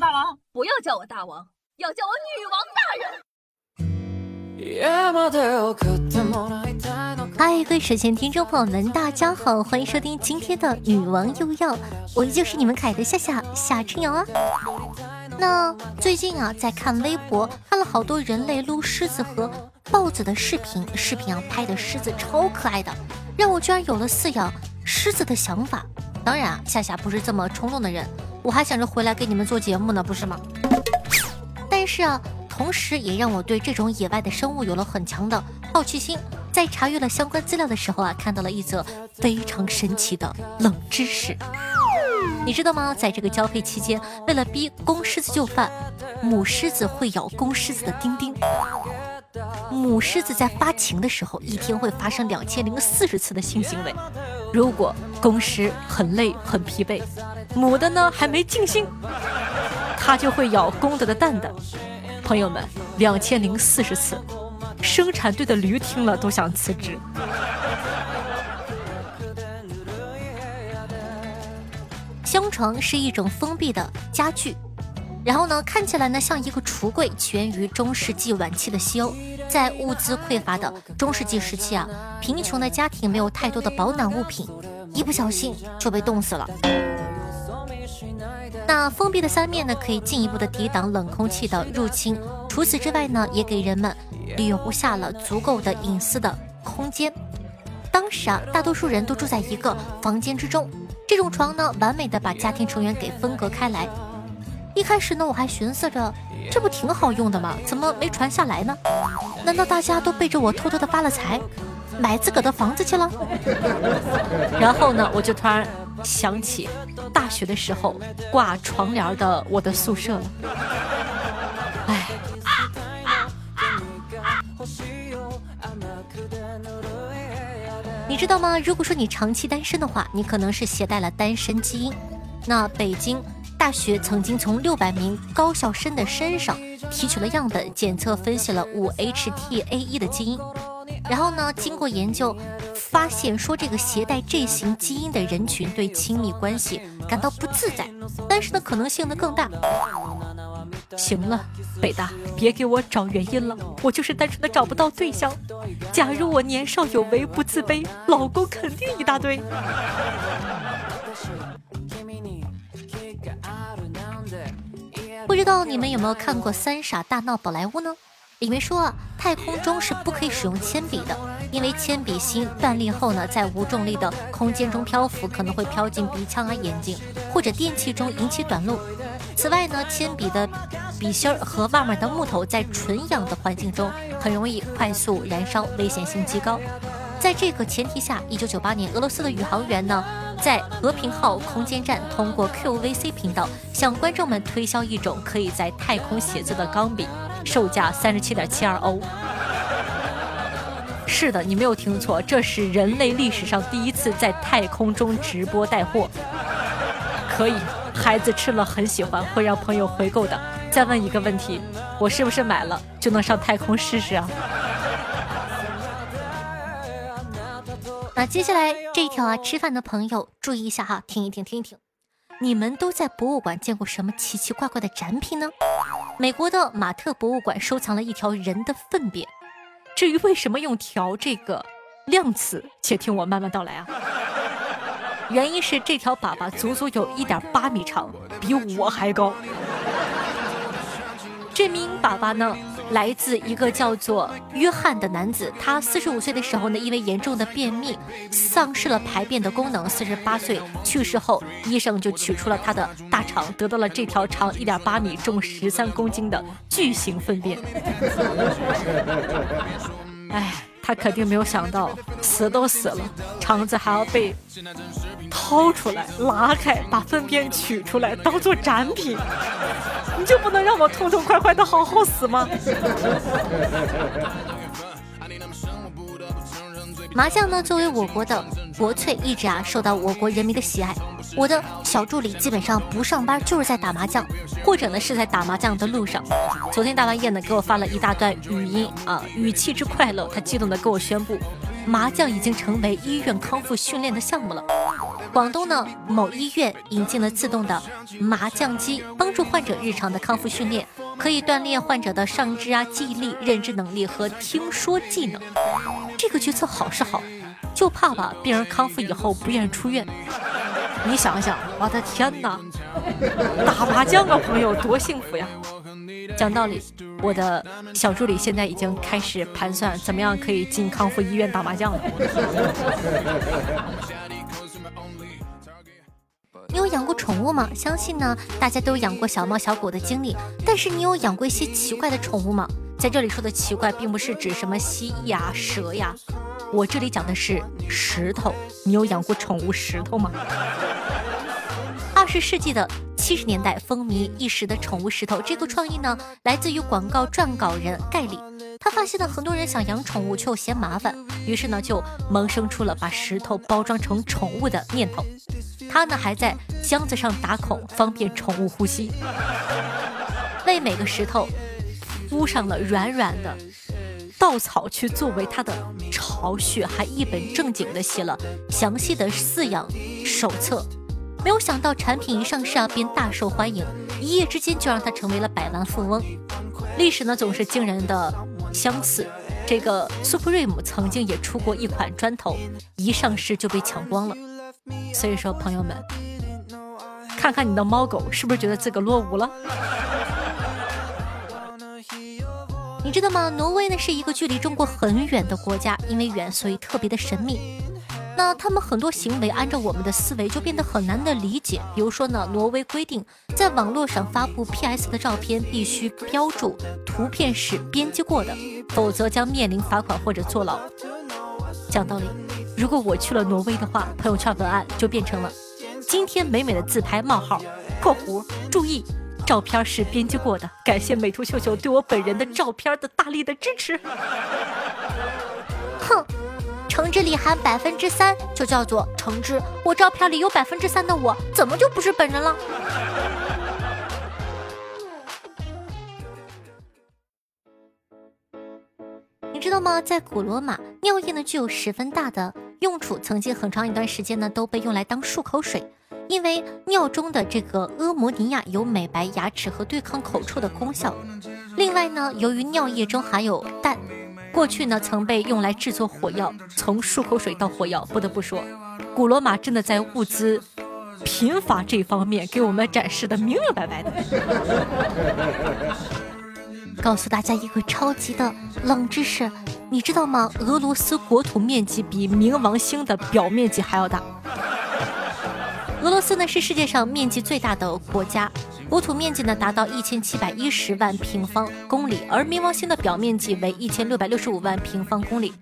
大王，不要叫我大王，要叫我女王大人。嗨，各位睡前听众朋友们，大家好，欢迎收听今天的女王又要，我依旧是你们可爱的夏夏夏春瑶啊。那最近啊，在看微博，看了好多人类撸狮子和豹子的视频，视频啊拍的狮子超可爱的，让我居然有了饲养狮子的想法。当然啊，夏夏不是这么冲动的人，我还想着回来给你们做节目呢，不是吗？但是啊，同时也让我对这种野外的生物有了很强的好奇心。在查阅了相关资料的时候啊，看到了一则非常神奇的冷知识。你知道吗？在这个交配期间，为了逼公狮子就范，母狮子会咬公狮子的丁丁。母狮子在发情的时候，一天会发生两千零四十次的性行为。如果公狮很累很疲惫，母的呢还没尽兴，它就会咬公的的蛋蛋。朋友们，两千零四十次，生产队的驴听了都想辞职。香床是一种封闭的家具。然后呢，看起来呢像一个橱柜，起源于中世纪晚期的西欧。在物资匮乏的中世纪时期啊，贫穷的家庭没有太多的保暖物品，一不小心就被冻死了。那封闭的三面呢，可以进一步的抵挡冷空气的入侵。除此之外呢，也给人们留下了足够的隐私的空间。当时啊，大多数人都住在一个房间之中，这种床呢，完美的把家庭成员给分隔开来。一开始呢，我还寻思着，这不挺好用的吗？怎么没传下来呢？难道大家都背着我偷偷的发了财，买自个的房子去了？然后呢，我就突然想起大学的时候挂床帘的我的宿舍了。哎，你知道吗？如果说你长期单身的话，你可能是携带了单身基因。那北京。大学曾经从六百名高校生的身上提取了样本，检测分析了五 HTAE 的基因，然后呢，经过研究发现说这个携带这型基因的人群对亲密关系感到不自在，但是呢可能性呢更大。行了，北大别给我找原因了，我就是单纯的找不到对象。假如我年少有为不自卑，老公肯定一大堆。不知道你们有没有看过《三傻大闹宝莱坞》呢？里面说啊，太空中是不可以使用铅笔的，因为铅笔芯断裂后呢，在无重力的空间中漂浮，可能会飘进鼻腔啊、眼睛或者电器中，引起短路。此外呢，铅笔的笔芯儿和外面的木头在纯氧的环境中很容易快速燃烧，危险性极高。在这个前提下，一九九八年，俄罗斯的宇航员呢，在和平号空间站通过 QVC 频道向观众们推销一种可以在太空写字的钢笔，售价三十七点七二欧。是的，你没有听错，这是人类历史上第一次在太空中直播带货。可以，孩子吃了很喜欢，会让朋友回购的。再问一个问题，我是不是买了就能上太空试试啊？那接下来这一条啊，吃饭的朋友注意一下哈，听一听，听一听。你们都在博物馆见过什么奇奇怪怪的展品呢？美国的马特博物馆收藏了一条人的粪便。至于为什么用“条”这个量词，且听我慢慢道来啊。原因是这条粑粑足足有一点八米长，比我还高。这名爸爸呢？来自一个叫做约翰的男子，他四十五岁的时候呢，因为严重的便秘，丧失了排便的功能。四十八岁去世后，医生就取出了他的大肠，得到了这条长一点八米、重十三公斤的巨型粪便。哎，他肯定没有想到，死都死了，肠子还要被掏出来、拉开，把粪便取出来，当做展品。你就不能让我痛痛快快的好好死吗？麻将呢，作为我国的国粹，一直啊受到我国人民的喜爱。我的小助理基本上不上班就是在打麻将，或者呢是在打麻将的路上。昨天大半夜呢给我发了一大段语音啊，语气之快乐，他激动的跟我宣布，麻将已经成为医院康复训练的项目了。广东呢某医院引进了自动的麻将机，帮助患者日常的康复训练，可以锻炼患者的上肢啊、记忆力、认知能力和听说技能。这个决策好是好，就怕吧病人康复以后不愿意出院。你想想，我的天哪，打麻将啊，朋友多幸福呀！讲道理，我的小助理现在已经开始盘算怎么样可以进康复医院打麻将了。你有养过宠物吗？相信呢，大家都有养过小猫小狗的经历。但是你有养过一些奇怪的宠物吗？在这里说的奇怪，并不是指什么蜥蜴呀、蛇呀，我这里讲的是石头。你有养过宠物石头吗？是世纪的七十年代风靡一时的宠物石头，这个创意呢，来自于广告撰稿人盖里。他发现了很多人想养宠物却又嫌麻烦，于是呢就萌生出了把石头包装成宠物的念头。他呢还在箱子上打孔，方便宠物呼吸。为每个石头铺上了软软的稻草去作为它的巢穴，还一本正经的写了详细的饲养手册。没有想到产品一上市啊，便大受欢迎，一夜之间就让他成为了百万富翁。历史呢总是惊人的。相似，这个 Supreme 曾经也出过一款砖头，一上市就被抢光了。所以说，朋友们，看看你的猫狗是不是觉得自个落伍了？你知道吗？挪威呢是一个距离中国很远的国家，因为远，所以特别的神秘。那他们很多行为按照我们的思维就变得很难的理解。比如说呢，挪威规定在网络上发布 PS 的照片必须标注图片是编辑过的，否则将面临罚款或者坐牢。讲道理，如果我去了挪威的话，朋友圈文案就变成了今天美美的自拍冒号括弧注意照片是编辑过的，感谢美图秀秀对我本人的照片的大力的支持。哼。橙汁里含百分之三，就叫做橙汁。我照片里有百分之三的我，怎么就不是本人了？你知道吗？在古罗马，尿液呢具有十分大的用处，曾经很长一段时间呢都被用来当漱口水，因为尿中的这个阿摩尼亚有美白牙齿和对抗口臭的功效。另外呢，由于尿液中含有氮。过去呢，曾被用来制作火药。从漱口水到火药，不得不说，古罗马真的在物资贫乏这方面给我们展示的明明白白的。告诉大家一个超级的冷知识，你知道吗？俄罗斯国土面积比冥王星的表面积还要大。俄罗斯呢是世界上面积最大的国家。国土面积呢达到一千七百一十万平方公里，而冥王星的表面积为一千六百六十五万平方公里。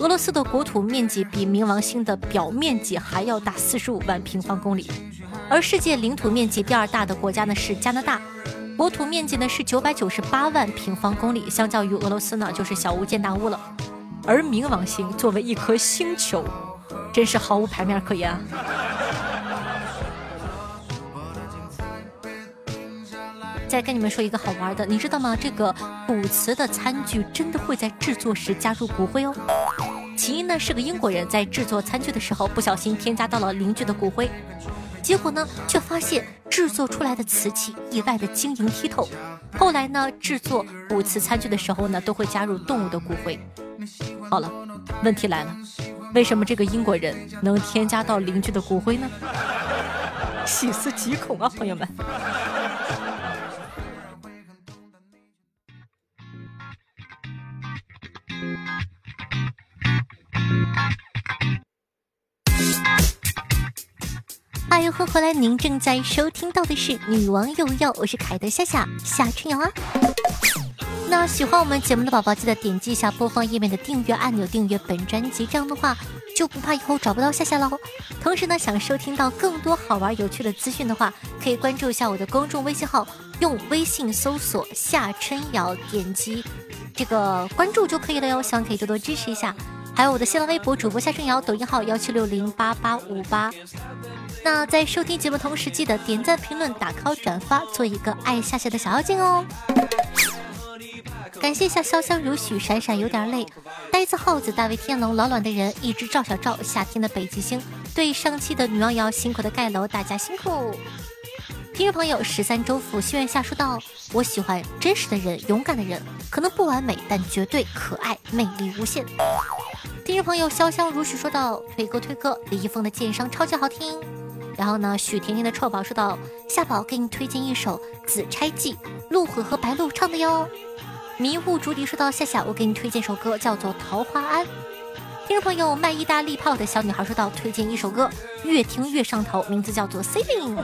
俄罗斯的国土面积比冥王星的表面积还要大四十五万平方公里。而世界领土面积第二大的国家呢是加拿大，国土面积呢是九百九十八万平方公里，相较于俄罗斯呢就是小巫见大巫了。而冥王星作为一颗星球，真是毫无牌面可言啊！再跟你们说一个好玩的，你知道吗？这个古瓷的餐具真的会在制作时加入骨灰哦。起因呢是个英国人在制作餐具的时候不小心添加到了邻居的骨灰，结果呢却发现制作出来的瓷器意外的晶莹剔透。后来呢制作古瓷餐具的时候呢都会加入动物的骨灰。好了，问题来了，为什么这个英国人能添加到邻居的骨灰呢？细思极恐啊，朋友们。欢迎回来，您正在收听到的是《女王又要》，我是凯德夏夏夏春瑶啊。那喜欢我们节目的宝宝，记得点击一下播放页面的订阅按钮，订阅本专辑，这样的话就不怕以后找不到夏夏喽。同时呢，想收听到更多好玩有趣的资讯的话，可以关注一下我的公众微信号，用微信搜索夏春瑶，点击这个关注就可以了哟。希望可以多多支持一下。还有我的新浪微博主播夏春瑶，抖音号幺七六零八八五八。那在收听节目同时，记得点赞、评论、打 call、转发，做一个爱夏夏的小妖精哦。感谢一下潇湘如许、闪闪有点累、呆子耗子、大卫天龙、老卵的人、一只赵小赵、夏天的北极星、对上期的女王瑶辛苦的盖楼，大家辛苦。听众朋友十三周府心愿下说道：“我喜欢真实的人，勇敢的人，可能不完美，但绝对可爱，魅力无限。”听众朋友潇湘如许说道：“推歌推歌，李易峰的剑伤超级好听。”然后呢，许甜甜的臭宝说道：“夏宝给你推荐一首《紫钗记》，陆虎和白鹿唱的哟。”迷雾竹笛说道：“夏夏，我给你推荐首歌，叫做《桃花庵》。”听众朋友卖意大利炮的小女孩说道：“推荐一首歌，越听越上头，名字叫做《Sailing》。”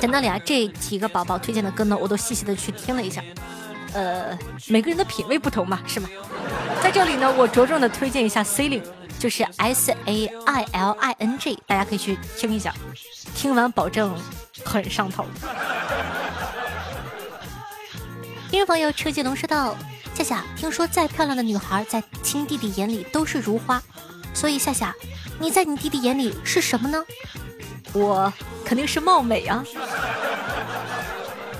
讲道理啊，这几个宝宝推荐的歌呢，我都细细的去听了一下。呃，每个人的品味不同嘛，是吗？在这里呢，我着重的推荐一下《Sailing》，就是 S A I L I N G，大家可以去听一下，听完保证很上头。听众朋友车继龙说道。夏夏，听说再漂亮的女孩在亲弟弟眼里都是如花，所以夏夏，你在你弟弟眼里是什么呢？我肯定是貌美啊。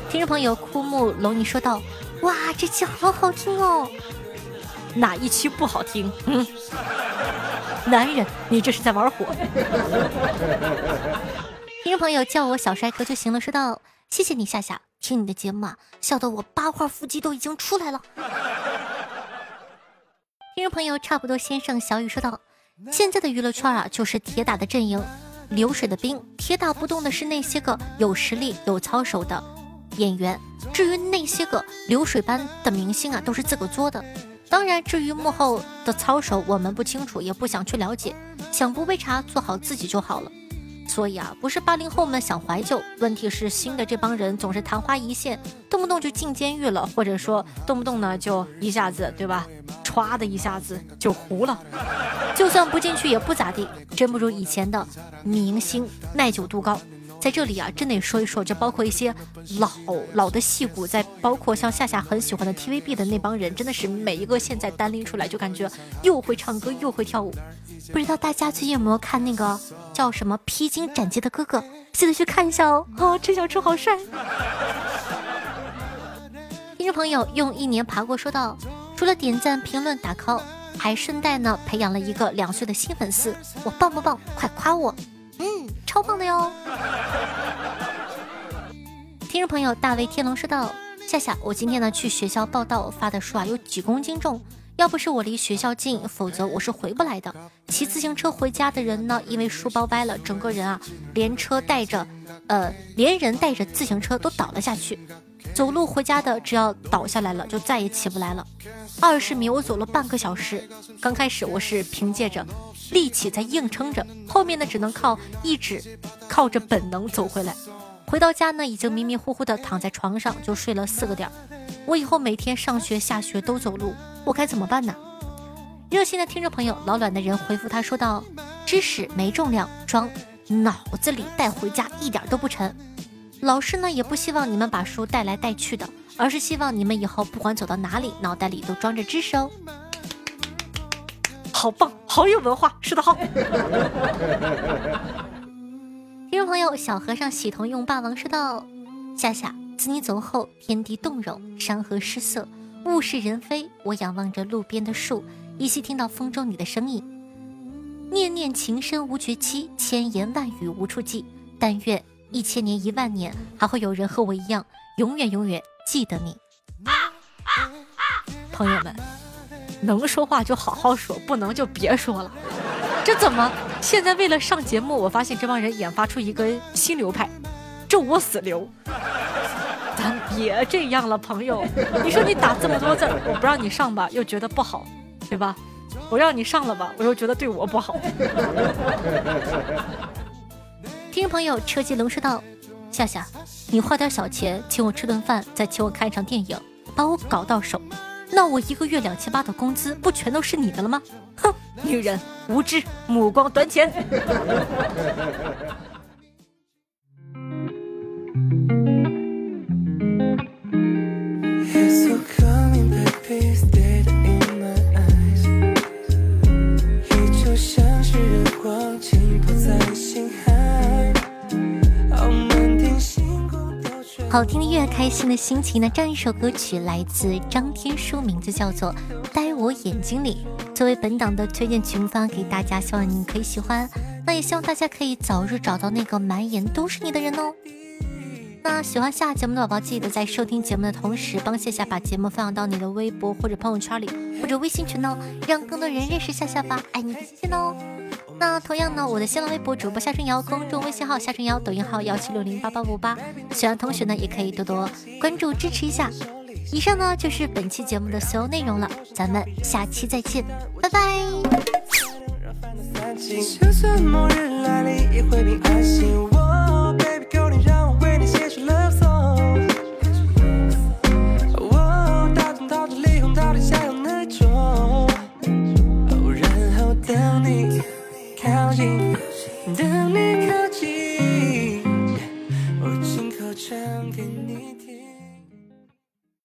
听众朋友枯木龙，你说道：“哇，这期好好听哦。”哪一期不好听？嗯，男人，你这是在玩火。听众朋友叫我小帅哥就行了，说道：“谢谢你夏夏。听你的节目啊，笑得我八块腹肌都已经出来了。听众朋友，差不多先生小雨说道：“现在的娱乐圈啊，就是铁打的阵营，流水的兵。铁打不动的是那些个有实力、有操守的演员。至于那些个流水般的明星啊，都是自个作的。当然，至于幕后的操守，我们不清楚，也不想去了解。想不被查，做好自己就好了。”所以啊，不是八零后们想怀旧，问题是新的这帮人总是昙花一现，动不动就进监狱了，或者说动不动呢就一下子，对吧？歘的一下子就糊了。就算不进去也不咋地，真不如以前的明星耐久度高。在这里啊，真得说一说，就包括一些老老的戏骨，在包括像夏夏很喜欢的 TVB 的那帮人，真的是每一个现在单拎出来就感觉又会唱歌又会跳舞。不知道大家最近有没有看那个叫什么《披荆斩棘的哥哥》？记得去看一下哦！啊，陈小春好帅。听众朋友用一年爬过说道：“除了点赞、评论、打 call，还顺带呢培养了一个两岁的新粉丝，我棒不棒？快夸我！嗯，超棒的哟。听众朋友大威天龙说道：“夏夏，我今天呢去学校报道，发的书啊有几公斤重。”要不是我离学校近，否则我是回不来的。骑自行车回家的人呢，因为书包歪了，整个人啊，连车带着，呃，连人带着自行车都倒了下去。走路回家的，只要倒下来了，就再也起不来了。二十米我走了半个小时，刚开始我是凭借着力气在硬撑着，后面呢，只能靠意志，靠着本能走回来。回到家呢，已经迷迷糊糊的躺在床上，就睡了四个点。我以后每天上学下学都走路。我该怎么办呢？热心的听众朋友老卵的人回复他说道：“知识没重量，装脑子里带回家一点都不沉。老师呢也不希望你们把书带来带去的，而是希望你们以后不管走到哪里，脑袋里都装着知识哦。”好棒，好有文化，说的好。听众朋友小和尚喜同用霸王说道：“夏夏，自你走后，天地动容，山河失色。”物是人非，我仰望着路边的树，依稀听到风中你的声音。念念情深无绝期，千言万语无处寄。但愿一千年一万年，还会有人和我一样，永远永远记得你。朋友们，能说话就好好说，不能就别说了。这怎么？现在为了上节目，我发现这帮人研发出一个新流派，咒我死流。咱别这样了，朋友。你说你打这么多字，我不让你上吧，又觉得不好，对吧？我让你上了吧，我又觉得对我不好。听众朋友车接龙说道：“夏夏，你花点小钱请我吃顿饭，再请我看一场电影，把我搞到手，那我一个月两千八的工资不全都是你的了吗？”哼，女人无知，目光短浅。越，开心的心情呢。这样一首歌曲来自张天舒，名字叫做《呆我眼睛里》，作为本档的推荐曲目发给大家，希望你可以喜欢。那也希望大家可以早日找到那个满眼都是你的人哦。那喜欢下节目的宝宝，记得在收听节目的同时，帮夏夏把节目分享到你的微博或者朋友圈里，或者微信群哦，让更多人认识夏夏吧。爱你，谢谢哦。那同样呢，我的新浪微博主播夏春瑶，公众微信号夏春瑶，抖音号幺七六零八八五八，喜欢同学呢也可以多多关注支持一下。以上呢就是本期节目的所有内容了，咱们下期再见，拜拜。